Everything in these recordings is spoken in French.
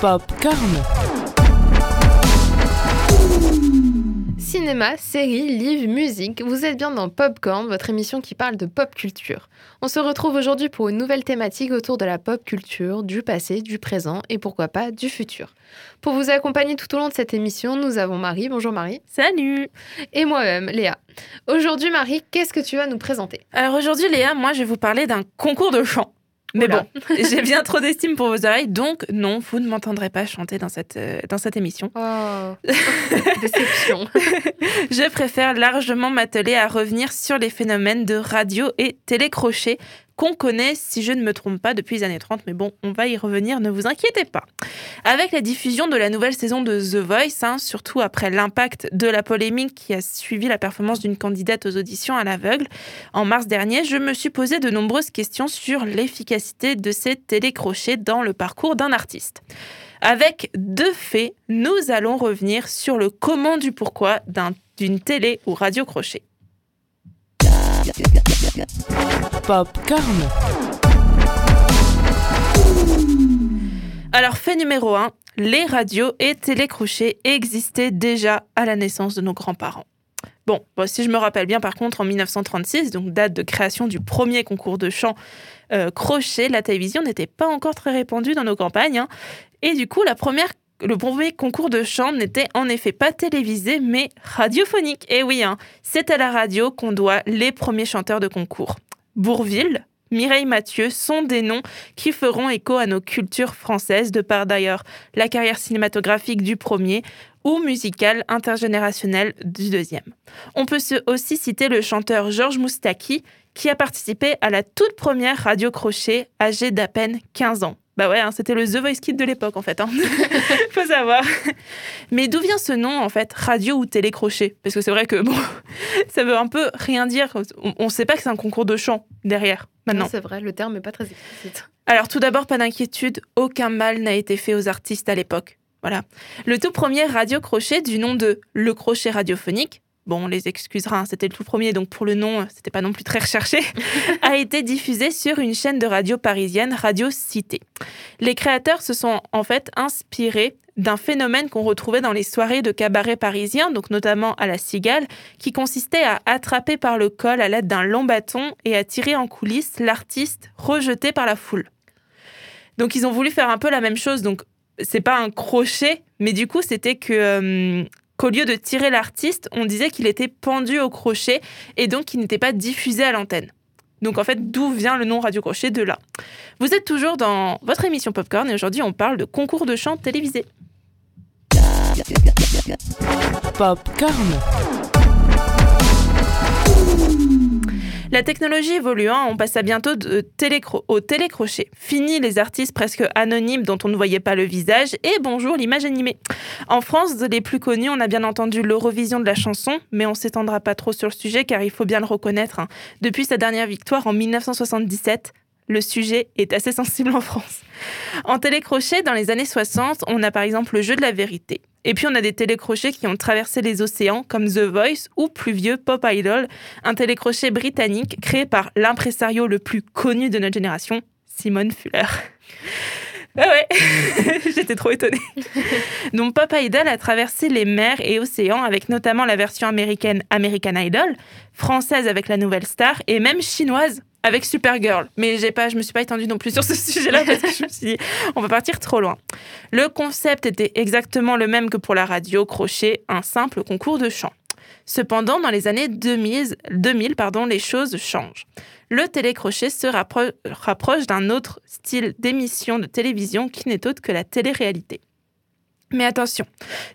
Popcorn. Cinéma, séries, livres, musique, vous êtes bien dans Popcorn, votre émission qui parle de pop culture. On se retrouve aujourd'hui pour une nouvelle thématique autour de la pop culture, du passé, du présent et pourquoi pas du futur. Pour vous accompagner tout au long de cette émission, nous avons Marie. Bonjour Marie. Salut Et moi-même, Léa. Aujourd'hui Marie, qu'est-ce que tu vas nous présenter? Alors aujourd'hui Léa, moi je vais vous parler d'un concours de chant. Mais Oula. bon, j'ai bien trop d'estime pour vos oreilles, donc non, vous ne m'entendrez pas chanter dans cette, euh, dans cette émission. Oh, déception. Je préfère largement m'atteler à revenir sur les phénomènes de radio et télécrochet qu'on connaît, si je ne me trompe pas, depuis les années 30. Mais bon, on va y revenir, ne vous inquiétez pas. Avec la diffusion de la nouvelle saison de The Voice, hein, surtout après l'impact de la polémique qui a suivi la performance d'une candidate aux auditions à l'aveugle, en mars dernier, je me suis posé de nombreuses questions sur l'efficacité de ces télécrochets dans le parcours d'un artiste. Avec deux faits, nous allons revenir sur le comment du pourquoi d'un- d'une télé ou radio crochet. Popcorn. Alors, fait numéro 1, les radios et télécrochets existaient déjà à la naissance de nos grands-parents. Bon, bon, si je me rappelle bien, par contre, en 1936, donc date de création du premier concours de chant euh, crochet, la télévision n'était pas encore très répandue dans nos campagnes. hein. Et du coup, la première, le premier concours de chant n'était en effet pas télévisé, mais radiophonique. Et oui, hein, c'est à la radio qu'on doit les premiers chanteurs de concours. Bourville, Mireille Mathieu sont des noms qui feront écho à nos cultures françaises, de par d'ailleurs la carrière cinématographique du premier ou musicale intergénérationnelle du deuxième. On peut aussi citer le chanteur Georges Moustaki, qui a participé à la toute première radio crochet, âgé d'à peine 15 ans. Bah ouais, hein, c'était le The Voice Kid de l'époque en fait. Hein. Faut savoir. Mais d'où vient ce nom en fait, radio ou télécrochet Parce que c'est vrai que bon, ça veut un peu rien dire. On ne sait pas que c'est un concours de chant derrière maintenant. C'est vrai, le terme n'est pas très explicite. Alors tout d'abord, pas d'inquiétude, aucun mal n'a été fait aux artistes à l'époque. Voilà. Le tout premier radio crochet du nom de Le Crochet radiophonique, bon on les excusera, hein, c'était le tout premier, donc pour le nom, c'était pas non plus très recherché, a été diffusé sur une chaîne de radio parisienne, Radio Cité. Les créateurs se sont en fait inspirés d'un phénomène qu'on retrouvait dans les soirées de cabaret parisiens, donc notamment à la Cigale, qui consistait à attraper par le col à l'aide d'un long bâton et à tirer en coulisses l'artiste rejeté par la foule. Donc ils ont voulu faire un peu la même chose. Donc c'est pas un crochet, mais du coup c'était que euh, qu'au lieu de tirer l'artiste, on disait qu'il était pendu au crochet et donc qu'il n'était pas diffusé à l'antenne. Donc en fait, d'où vient le nom Radio Crochet de là Vous êtes toujours dans votre émission Popcorn et aujourd'hui on parle de concours de chant télévisé. Popcorn. La technologie évoluant, on passe à bientôt de télécro- au télécrochet. Fini les artistes presque anonymes dont on ne voyait pas le visage et bonjour l'image animée. En France, les plus connus, on a bien entendu l'Eurovision de la chanson, mais on s'étendra pas trop sur le sujet car il faut bien le reconnaître. hein. Depuis sa dernière victoire en 1977, le sujet est assez sensible en France. En télécrochet, dans les années 60, on a par exemple le jeu de la vérité. Et puis on a des télécrochets qui ont traversé les océans comme The Voice ou plus vieux Pop Idol, un télécrochet britannique créé par l'impresario le plus connu de notre génération, Simone Fuller. Ah ouais, j'étais trop étonnée. Donc Pop Idol a traversé les mers et océans avec notamment la version américaine American Idol, française avec la nouvelle star et même chinoise avec Supergirl. Mais j'ai pas, je me suis pas étendue non plus sur ce sujet-là parce que je me suis dit, on va partir trop loin. Le concept était exactement le même que pour la radio crochet, un simple concours de chant. Cependant, dans les années 2000, 2000 pardon, les choses changent. Le télécrochet se rappro- rapproche d'un autre style d'émission de télévision qui n'est autre que la télé-réalité. Mais attention,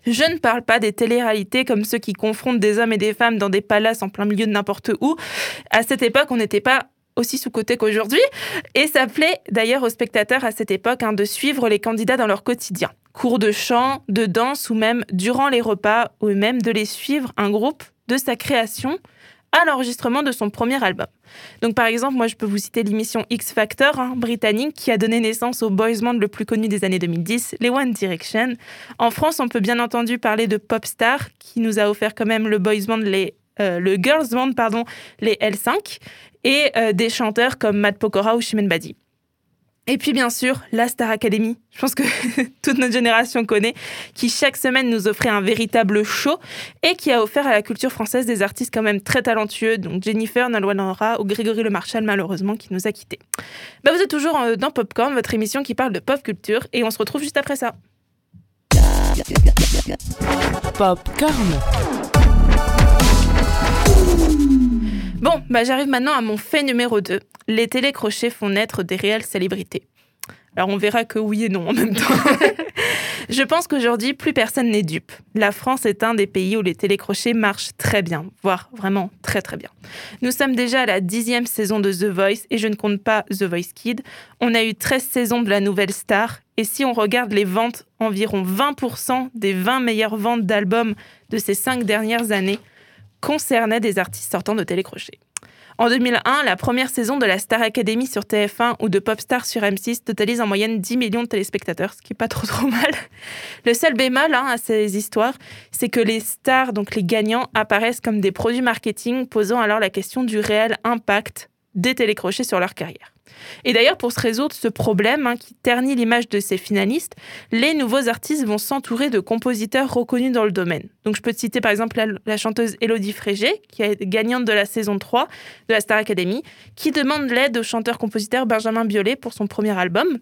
je ne parle pas des téléréalités comme ceux qui confrontent des hommes et des femmes dans des palaces en plein milieu de n'importe où. À cette époque, on n'était pas aussi sous-coté qu'aujourd'hui, et ça plaît d'ailleurs aux spectateurs à cette époque hein, de suivre les candidats dans leur quotidien. Cours de chant, de danse ou même durant les repas, ou même de les suivre un groupe de sa création à l'enregistrement de son premier album. Donc par exemple, moi je peux vous citer l'émission X Factor hein, britannique qui a donné naissance au boys band le plus connu des années 2010, les One Direction. En France, on peut bien entendu parler de Popstar qui nous a offert quand même le boys band, les, euh, le girls band pardon, les L5 et euh, des chanteurs comme Matt Pokora ou Chimène Badi. Et puis bien sûr, la Star Academy, je pense que toute notre génération connaît, qui chaque semaine nous offrait un véritable show et qui a offert à la culture française des artistes quand même très talentueux, donc Jennifer, Nalwa Laura ou Grégory Le Marchal malheureusement qui nous a quittés. Bah, vous êtes toujours euh, dans Popcorn, votre émission qui parle de pop culture et on se retrouve juste après ça. Popcorn. Bon, bah j'arrive maintenant à mon fait numéro 2. Les télécrochets font naître des réelles célébrités. Alors on verra que oui et non en même temps. Je pense qu'aujourd'hui, plus personne n'est dupe. La France est un des pays où les télécrochets marchent très bien, voire vraiment très très bien. Nous sommes déjà à la dixième saison de The Voice et je ne compte pas The Voice Kid. On a eu 13 saisons de la nouvelle star et si on regarde les ventes, environ 20% des 20 meilleures ventes d'albums de ces cinq dernières années concernaient des artistes sortant de télécrochet. En 2001, la première saison de la Star Academy sur TF1 ou de Popstar sur M6 totalise en moyenne 10 millions de téléspectateurs, ce qui est pas trop trop mal. Le seul bémol hein, à ces histoires, c'est que les stars, donc les gagnants, apparaissent comme des produits marketing, posant alors la question du réel impact des télécrochets sur leur carrière. Et d'ailleurs, pour se résoudre ce problème hein, qui ternit l'image de ces finalistes, les nouveaux artistes vont s'entourer de compositeurs reconnus dans le domaine. Donc je peux te citer par exemple la, chanteuse Elodie Frégé, qui est gagnante de la saison 3 de la Star Academy, qui demande l'aide au chanteur-compositeur Benjamin Biolay pour son premier album.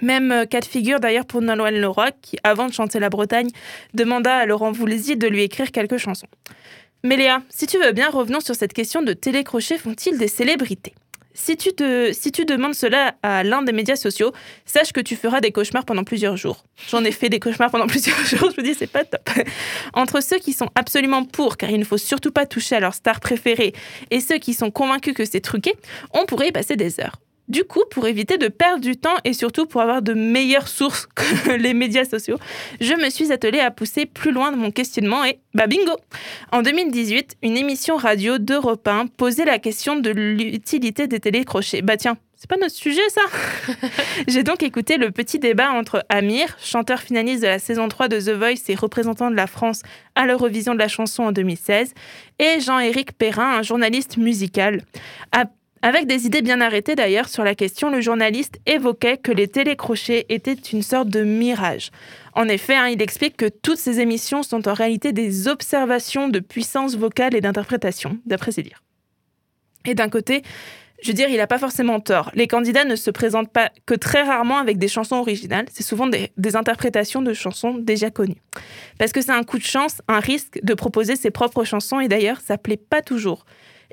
Même euh, cas de figure d'ailleurs pour Nolwenn Leroy, qui avant de chanter la Bretagne, demanda à Laurent Voulzy de lui écrire quelques chansons. Mais Léa, si tu veux bien, revenons sur cette question de télécrochets font-ils des célébrités? Si tu, te, si tu demandes cela à l'un des médias sociaux, sache que tu feras des cauchemars pendant plusieurs jours. J'en ai fait des cauchemars pendant plusieurs jours, je me dis, c'est pas top. Entre ceux qui sont absolument pour, car il ne faut surtout pas toucher à leur star préférée, et ceux qui sont convaincus que c'est truqué, on pourrait y passer des heures. Du coup, pour éviter de perdre du temps et surtout pour avoir de meilleures sources que les médias sociaux, je me suis attelée à pousser plus loin de mon questionnement et bah bingo En 2018, une émission radio d'Europe 1 posait la question de l'utilité des télécrochets. Bah tiens, c'est pas notre sujet ça J'ai donc écouté le petit débat entre Amir, chanteur finaliste de la saison 3 de The Voice et représentant de la France à l'Eurovision de la chanson en 2016, et Jean-Éric Perrin, un journaliste musical. À avec des idées bien arrêtées d'ailleurs sur la question, le journaliste évoquait que les télécrochets étaient une sorte de mirage. En effet, hein, il explique que toutes ces émissions sont en réalité des observations de puissance vocale et d'interprétation, d'après ses dires. Et d'un côté, je veux dire, il n'a pas forcément tort. Les candidats ne se présentent pas que très rarement avec des chansons originales, c'est souvent des, interprétations de chansons déjà connues. Parce que c'est un coup de chance, un risque de proposer ses propres chansons, et d'ailleurs, ça plaît pas toujours.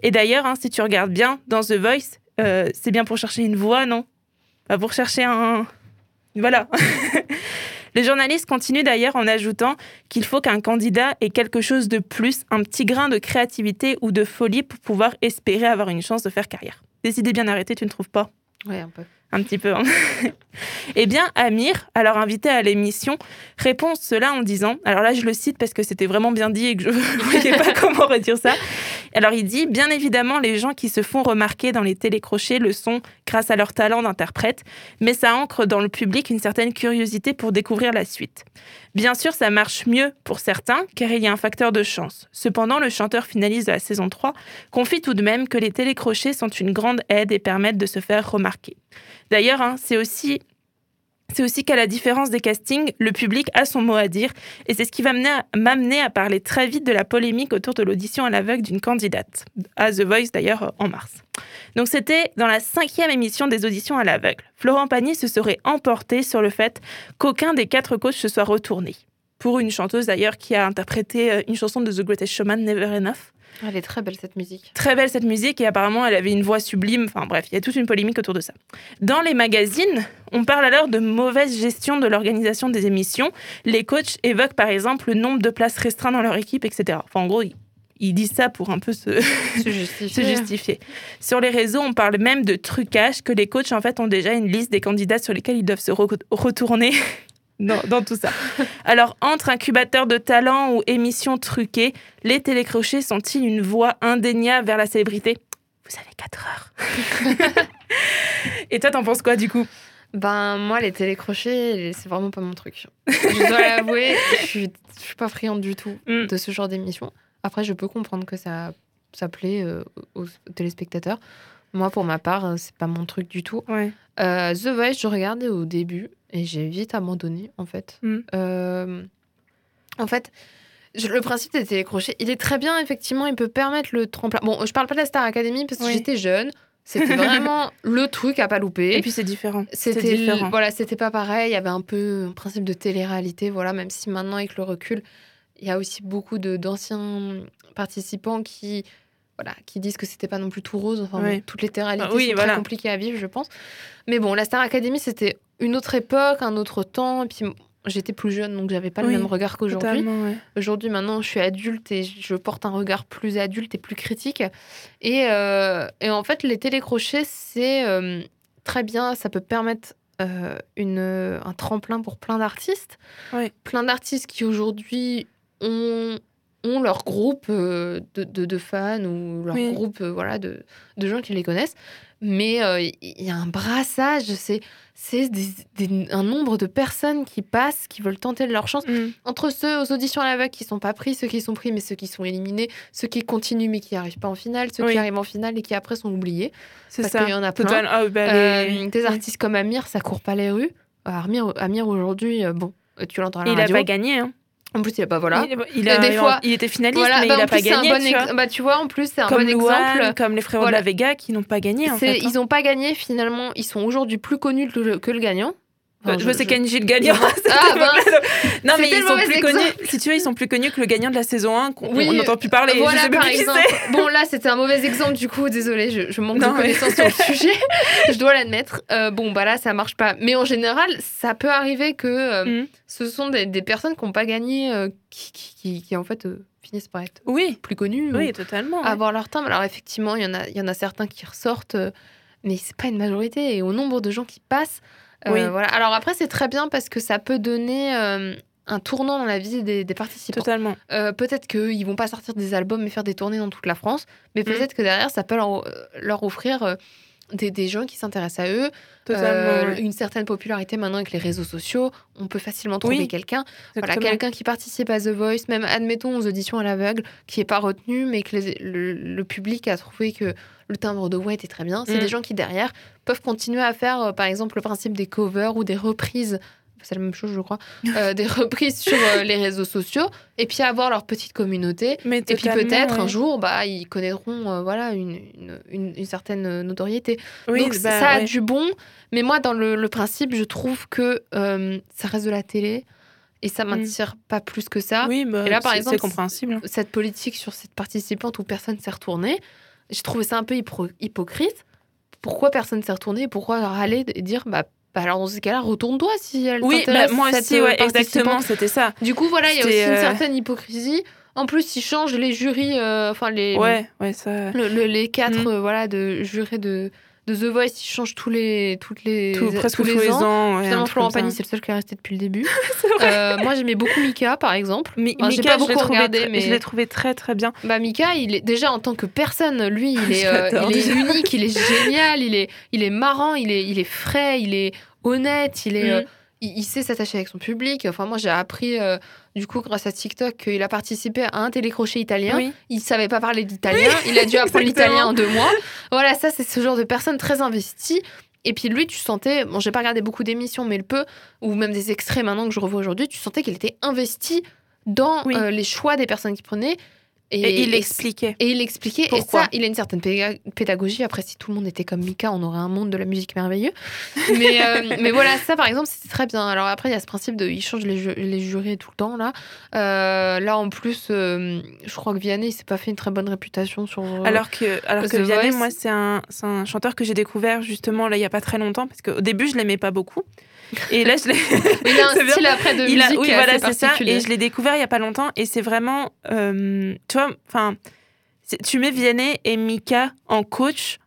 Et d'ailleurs, hein, si tu regardes bien dans The Voice, euh, c'est bien pour chercher une voix, non? Pas pour chercher un. Voilà. Les journalistes continuent d'ailleurs en ajoutant qu'il faut qu'un candidat ait quelque chose de plus, un petit grain de créativité ou de folie pour pouvoir espérer avoir une chance de faire carrière. Des idées bien arrêtées, tu ne trouves pas? Oui, un peu. Un petit peu. Hein. eh bien, Amir, alors invité à l'émission, répond cela en disant, alors là je le cite parce que c'était vraiment bien dit et que je ne voyais pas comment redire ça. Alors il dit, bien évidemment, les gens qui se font remarquer dans les télécrochets le sont grâce à leur talent d'interprète, mais ça ancre dans le public une certaine curiosité pour découvrir la suite. Bien sûr, ça marche mieux pour certains, car il y a un facteur de chance. Cependant, le chanteur finaliste de la saison 3 confie tout de même que les télécrochets sont une grande aide et permettent de se faire remarquer. D'ailleurs, hein, c'est aussi c'est aussi qu'à la différence des castings, le public a son mot à dire, et c'est ce qui va m'amener à parler très vite de la polémique autour de l'audition à l'aveugle d'une candidate, à The Voice d'ailleurs en mars. Donc c'était dans la cinquième émission des auditions à l'aveugle. Florent Pagny se serait emporté sur le fait qu'aucun des quatre coachs se soit retourné. Pour une chanteuse d'ailleurs qui a interprété euh, une chanson de The Greatest Showman, Never Enough. Elle est très belle cette musique. Très belle cette musique et apparemment elle avait une voix sublime. Enfin bref, il y a toute une polémique autour de ça. Dans les magazines, on parle alors de mauvaise gestion de l'organisation des émissions. Les coachs évoquent par exemple le nombre de places restreintes dans leur équipe, etc. Enfin en gros, ils disent ça pour un peu se, se, justifier. se, justifier. Sur les réseaux, on parle même de trucage, que les coachs en fait ont déjà une liste des candidats sur lesquels ils doivent se re retourner dans, dans, tout ça. Alors, entre incubateurs de talent ou émissions truquées, les télécrochets sont-ils une voie indéniable vers la célébrité? Vous avez 4 heures. Et toi, t'en penses quoi du coup? Ben, moi, les télécrochets, c'est vraiment pas mon truc. Je dois l'avouer, je suis, je suis pas friande du tout mm. de ce genre d'émission. Après, je peux comprendre que ça, ça plaît euh, aux téléspectateurs. Moi, pour ma part, euh, c'est pas mon truc du tout. Ouais. Euh, The Voice, je regardais au début et j'ai vite abandonné, en fait. Mm. Euh, en fait, je- le principe des télécrochets, il est très bien, effectivement, il peut permettre le tremplin. Bon, je parle pas de la Star Academy parce que Oui. j'étais jeune. C'était vraiment le truc à pas louper. Et puis c'est différent. C'était différent. voilà, c'était pas pareil. Il y avait un peu un principe de télé-réalité, voilà. Même si maintenant avec le recul, il y a aussi beaucoup d'anciens participants qui voilà, qui disent que c'était pas non plus tout rose. Enfin, bon, toutes les télé-réalités Ah oui, sont voilà. très compliquées à vivre, je pense. Mais bon, la Star Academy, c'était une autre époque, un autre temps. Et puis j'étais plus jeune, donc j'avais pas Oui, le même regard qu'aujourd'hui. Ouais. Aujourd'hui, maintenant, je suis adulte et je porte un regard plus adulte et plus critique. Et, euh, et en fait, les télécrochets, c'est euh, très bien. Ça peut permettre euh, une, un tremplin pour plein d'artistes. Plein d'artistes qui aujourd'hui ont, ont leur groupe de, de- de fans ou leur Oui. groupe voilà, de, de gens qui les connaissent. Mais euh, il y a un brassage, c'est c'est un nombre de personnes qui passent, qui veulent tenter de leur chance Mm. entre ceux aux auditions à l'aveugle qui sont pas pris, ceux qui sont pris mais ceux qui sont éliminés, ceux qui continuent mais qui arrivent pas en finale, ceux Oui. qui arrivent en finale et qui après sont oubliés. C'est Parce ça. qu'il y en a plein. Total- ah, bah, Euh, les- des artistes comme Amir, ça court pas les rues. Euh, Amir, Amir aujourd'hui, euh, bon, tu l'entends à la Il a radio. pas gagné. Hein. En plus, il a pas voilà. Il, a, des fois- il était finaliste, Voilà, mais bah, il en a pas gagné. bon tu vois. bah, tu vois, en plus, c'est un comme bon exemple. comme les frérots Voilà. de la Vega qui n'ont pas gagné. En C'est- fait, hein. Ils ont pas gagné finalement. Ils sont aujourd'hui plus connus que le, que le gagnant. Enfin, je, sais Kenji le gagnant. Ah, mince. non, mais ils sont plus exemple. connus. Si tu veux, ils sont plus connus que le gagnant de la saison 1 qu'on Oui, n'entend plus parler. je sais par plus exemple. Bon, là, c'était un mauvais exemple, du coup, désolé, je, je manque Non, de mais- connaissances sur le sujet, je dois l'admettre. Euh, bon, bah là, ça marche pas. Mais en général, ça peut arriver que euh, Mhm. ce sont des, des personnes qui n'ont pas gagné, euh, qui, qui, qui- qui, en fait, finissent par être Oui, plus connues, oui, ou totalement. ouais. avoir leur timbre. Alors, effectivement, il y, en a- il y en a certains qui ressortent, mais c'est pas une majorité. Et au nombre de gens qui passent, Oui. voilà. Alors, après, c'est très bien parce que ça peut donner. euh, un tournant dans la vie des, des participants. Totalement. Euh, peut-être qu'ils vont pas sortir des albums et faire des tournées dans toute la France, mais Mm. peut-être que derrière, ça peut leur, euh, leur offrir euh, des, des gens qui s'intéressent à eux, euh, une certaine popularité maintenant avec les réseaux sociaux. On peut facilement trouver Oui, quelqu'un. Voilà, quelqu'un qui participe à The Voice, même admettons aux auditions à l'aveugle, qui n'est pas retenu, mais que les- le, le public a trouvé que le timbre de voix était très bien. C'est Mm. des gens qui, derrière, peuvent continuer à faire, euh, par exemple, le principe des covers ou des reprises. C'est la même chose, je crois. euh, des reprises sur euh, les réseaux sociaux, et puis avoir leur petite communauté. Mais Et puis peut-être un jour, bah, ils connaîtront euh, voilà, une, une, une- une certaine notoriété. Oui, Donc bah, ça a ouais. du bon, mais moi, dans le, le principe, je trouve que ça reste de la télé et ça m'attire pas plus que ça. Oui, bah, Et là, par exemple, compréhensible. hein. Cette politique sur cette participante où personne s'est retourné, j'ai trouvé ça un peu hypocrite. Pourquoi personne s'est retourné et pourquoi râler et dire bah, bah alors dans ce cas-là, retourne-toi si elle Oui, bah, moi cette, aussi, euh, ouais, exactement, c'était ça. Du coup, voilà, il y a aussi une euh, certaine hypocrisie. En plus, ils changent les jurys, euh, enfin les, Ouais, ouais, ça. le- le- les quatre Mm. euh, voilà, de jurés de, de The Voice, ils changent tous les, toutes les, Tout, presque tous les, ans. Finalement, Florent. Pagny, c'est le seul qui est resté depuis le début. Euh, moi, j'aimais beaucoup Mika, par exemple. Mi- Enfin, Mika, pas je l'ai beaucoup trouvé regardé, mais- je l'ai trouvé très très bien. Bah, Mika, il est déjà en tant que personne, lui, il est, euh, il est unique, il est génial, il est, il est marrant, il est, il est frais, il est honnête, il est, Mm. euh, il, il sait s'attacher avec son public. Enfin, moi, j'ai appris, du coup, grâce à TikTok, qu'il a participé à un télécrochet italien. Oui. Il savait pas parler d'italien. il a dû apprendre l'italien en deux mois. Voilà, ça, c'est ce genre de personne très investie. Et puis lui, tu sentais, bon, j'ai pas regardé beaucoup d'émissions, mais le peu, ou même des extraits maintenant que je revois aujourd'hui, tu sentais qu'il était investi dans Oui. euh, les choix des personnes qui prenaient. Et, il expliquait. et il expliquait, Pourquoi et ça, il a une certaine pédagogie. Après, si tout le monde était comme Mika, on aurait un monde de la musique merveilleux. Mais, euh, mais voilà, ça, par exemple, c'était très bien. Alors après, il y a ce principe de, il change les, ju- les jurés tout le temps, là. Euh, là, en plus, euh, je crois que Vianney, il s'est pas fait une très bonne réputation sur... Alors que, alors que Vianney, moi, c'est un, un chanteur que j'ai découvert justement là il y a pas très longtemps parce qu'au début je l'aimais pas beaucoup et là je l'ai. il a un style après de il a, musique oui, assez voilà, c'est ça. particulier. Et je l'ai découvert il y a pas longtemps et c'est vraiment, euh, tu vois, enfin, tu mets Vianney et Mika en coach.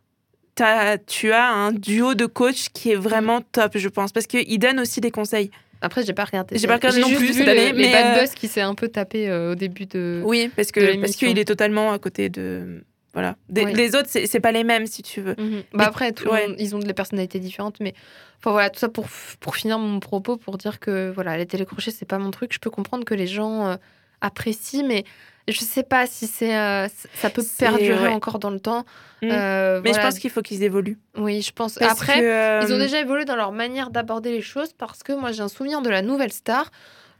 t'as- tu as un duo de coach qui est vraiment top, je pense, parce qu'il donne aussi des conseils. Après, j'ai pas regardé. J'ai pas regardé non plus cette année, mais, bad euh, buzz qui s'est un peu tapé euh, au début de... Oui, que parce qu'il est totalement à côté de voilà. Des- Oui. Les autres, c'est pas les mêmes si tu veux. Mhm. Bah après, tout le ouais. monde- ils ont des personnalités différentes, mais enfin voilà, tout ça pour, pour finir mon propos, pour dire que voilà, les télécrochets, c'est pas mon truc. Je peux comprendre que les gens euh, apprécient, mais Je sais pas si c'est euh, ça peut perdurer ouais. encore dans le temps. Mm. Euh, Mais voilà. je pense qu'il faut qu'ils évoluent. oui, je pense. Parce Après, que, ils ont déjà évolué dans leur manière d'aborder les choses parce que moi j'ai un souvenir de la nouvelle star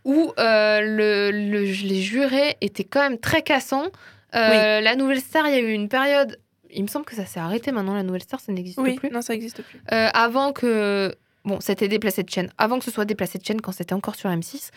où euh, le, le- les jurés étaient quand même très cassants. Euh, La nouvelle star, il y a eu une période. Il me semble que ça s'est arrêté maintenant. La nouvelle star, ça n'existe Oui, plus. non, ça n'existe plus. Euh, avant que. Bon, c'était déplacé de chaîne. Avant que ce soit déplacé de chaîne, quand c'était encore sur M6,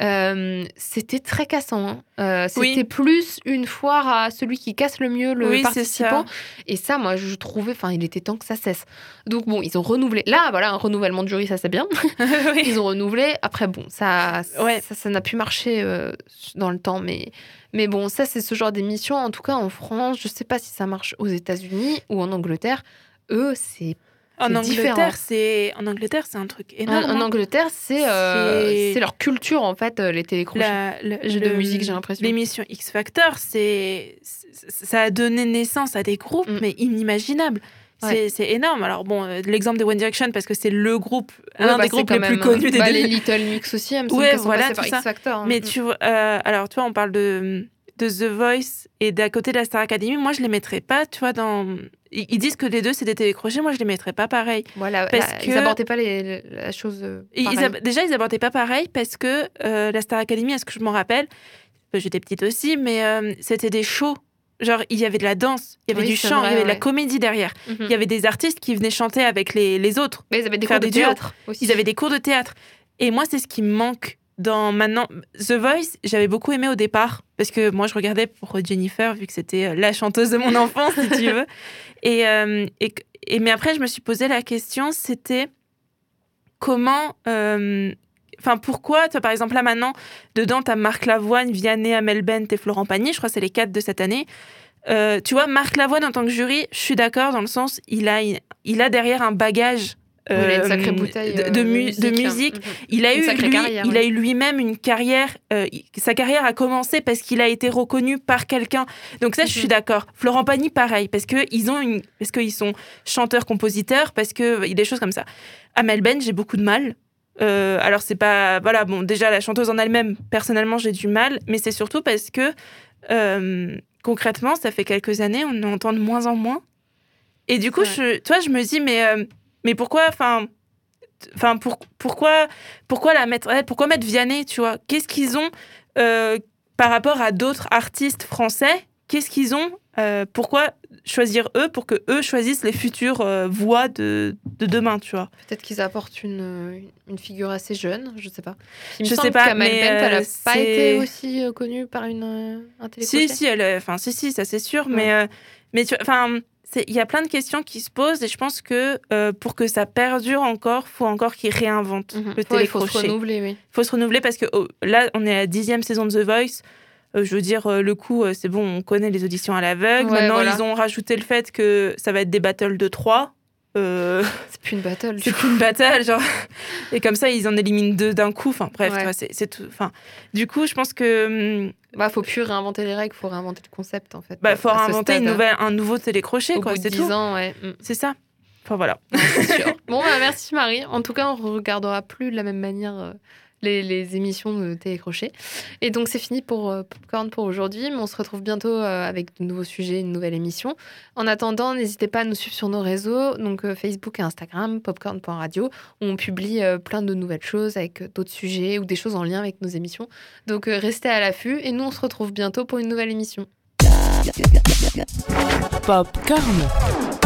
euh, c'était très cassant. hein. Euh, Oui. c'était plus une foire à celui qui casse le mieux le Oui, participant. ça. Et ça, moi, je trouvais, enfin, il était temps que ça cesse. Donc, bon, ils ont renouvelé. Là, voilà, un renouvellement de jury, ça c'est bien. Oui. Ils ont renouvelé. Après, bon, ça Ouais. ça ça n'a pu marcher euh, dans le temps. Mais, mais bon, ça, c'est ce genre d'émission. En tout cas, en France, je sais pas si ça marche aux États-Unis ou en Angleterre. Eux, c'est En. Angleterre, c'est en Angleterre, c'est un truc En, énorme. en hein. Angleterre, c'est euh, C'est- c'est leur culture en fait, euh, les télécrochets. Le- Jeux de musique, j'ai l'impression. L'émission X Factor, c'est ça a donné naissance à des groupes Mm. mais inimaginables. C'est Ouais. c'est énorme. Alors bon, euh, l'exemple de One Direction parce que c'est le groupe, Ouais, l'un bah, des groupes les plus connus euh, des bah, deux. Les Little Mix aussi, elles me semble Ouais, voilà, par. X Factor. hein. Mais Mm. tu vois, euh, alors tu vois, on parle de de The Voice et d'à côté de la Star Academy. Moi, je les mettrais pas, tu vois, dans. Ils disent que les deux c'est des télécrochets. Moi, je les mettrais pas pareil. Voilà, parce là, que- ils abordaient pas les, les- la chose. euh, ils ab- déjà, ils abordaient pas pareil parce que euh, la Star Academy, est-ce que je m'en rappelle Euh, J'étais petite aussi, mais euh, c'était des shows. Genre, il y avait de la danse, il y avait Oui, du chant, vrai, il y avait de la comédie derrière. Mhm. Il y avait des artistes qui venaient chanter avec les, les autres. Mais ils avaient des cours de théâtre aussi. Ils avaient des cours de théâtre. Et moi, c'est ce qui me manque dans maintenant. The Voice, j'avais beaucoup aimé au départ parce que moi, je regardais pour Jennifer, vu que c'était euh, la chanteuse de mon enfance, si tu veux. Et, euh, et, et- mais après, je me suis posé la question c'était comment. euh, Enfin, pourquoi, toi, par exemple, là maintenant, dedans, tu as Marc Lavoine, Vianney, Amel Bent et Florent Pagny, je crois que c'est les quatre de cette année. Euh, tu vois, Marc Lavoine en tant que jury, je suis d'accord dans le sens, il a, il a derrière un bagage Oui, il a une euh, sacrée bouteille de, euh, de mu- de musique. hein. Il a Une eu sacrée lui, carrière, il ouais. a eu lui-même une carrière. euh, sa carrière a commencé parce qu'il a été reconnu par quelqu'un. Donc ça, je suis Mhm. d'accord. Florent Pagny, pareil, parce que ils ont une, parce qu'ils sont chanteurs-compositeurs, parce que il y a des choses comme ça. Amel Ben, j'ai beaucoup de mal. Euh, alors c'est pas, voilà, bon, déjà la chanteuse en elle-même, personnellement, j'ai du mal, mais c'est surtout parce que concrètement, ça fait quelques années, on en entend de moins en moins. Et du coup, Ouais. je, toi, je me dis, mais, mais pourquoi, enfin, enfin, pour, pourquoi, pourquoi la mettre, pourquoi mettre Vianney, tu vois? Qu'est-ce qu'ils ont euh, par rapport à d'autres artistes français? Qu'est-ce qu'ils ont euh, Pourquoi choisir eux pour que eux choisissent les futures euh, voix de, de demain, tu vois? Peut-être qu'ils apportent une, une figure assez jeune, je sais pas. Il me Je sais pas, mais, Bent, elle a euh, pas été aussi euh, connue par une, euh, un. Si, si, elle, enfin, si, si, ça c'est sûr, Ouais. mais, euh, mais enfin, il y a plein de questions qui se posent et je pense que euh, pour que ça perdure encore, faut encore qu'ils réinventent Mhm. le Ouais, il faut se télécrochet. renouveler, oui. faut se renouveler parce que oh, là, on est à la dixième saison de The Voice. Euh, je veux dire, euh, le coup, c'est bon, on connaît les auditions à l'aveugle. Ouais, Maintenant, voilà. ils ont rajouté le fait que ça va être des battles de trois. Euh, C'est plus une battle. c'est plus une battle, genre. Et comme ça, ils en éliminent deux d'un coup. Enfin, bref, Ouais. c'est tout. Enfin, du coup, je pense que hum, Bah, faut plus réinventer les règles, faut réinventer le concept en fait. bah, faut ce inventer une nouvelle, un nouveau télécrochet, Au quoi. C'est 10 tout. ans, ouais. Mm. C'est ça. Enfin, voilà. C'est sûr. Bon, bah, merci Marie. En tout cas, on regardera plus de la même manière euh, les, émissions de télécrochet. Et donc, c'est fini pour euh, Popcorn pour aujourd'hui, mais on se retrouve bientôt euh, avec de nouveaux sujets, une nouvelle émission. En attendant, n'hésitez pas à nous suivre sur nos réseaux, donc euh, Facebook et Instagram, popcorn.radio, où on publie plein de nouvelles choses avec d'autres sujets ou des choses en lien avec nos émissions. Donc, restez à l'affût et nous, on se retrouve bientôt pour une nouvelle émission. Popcorn.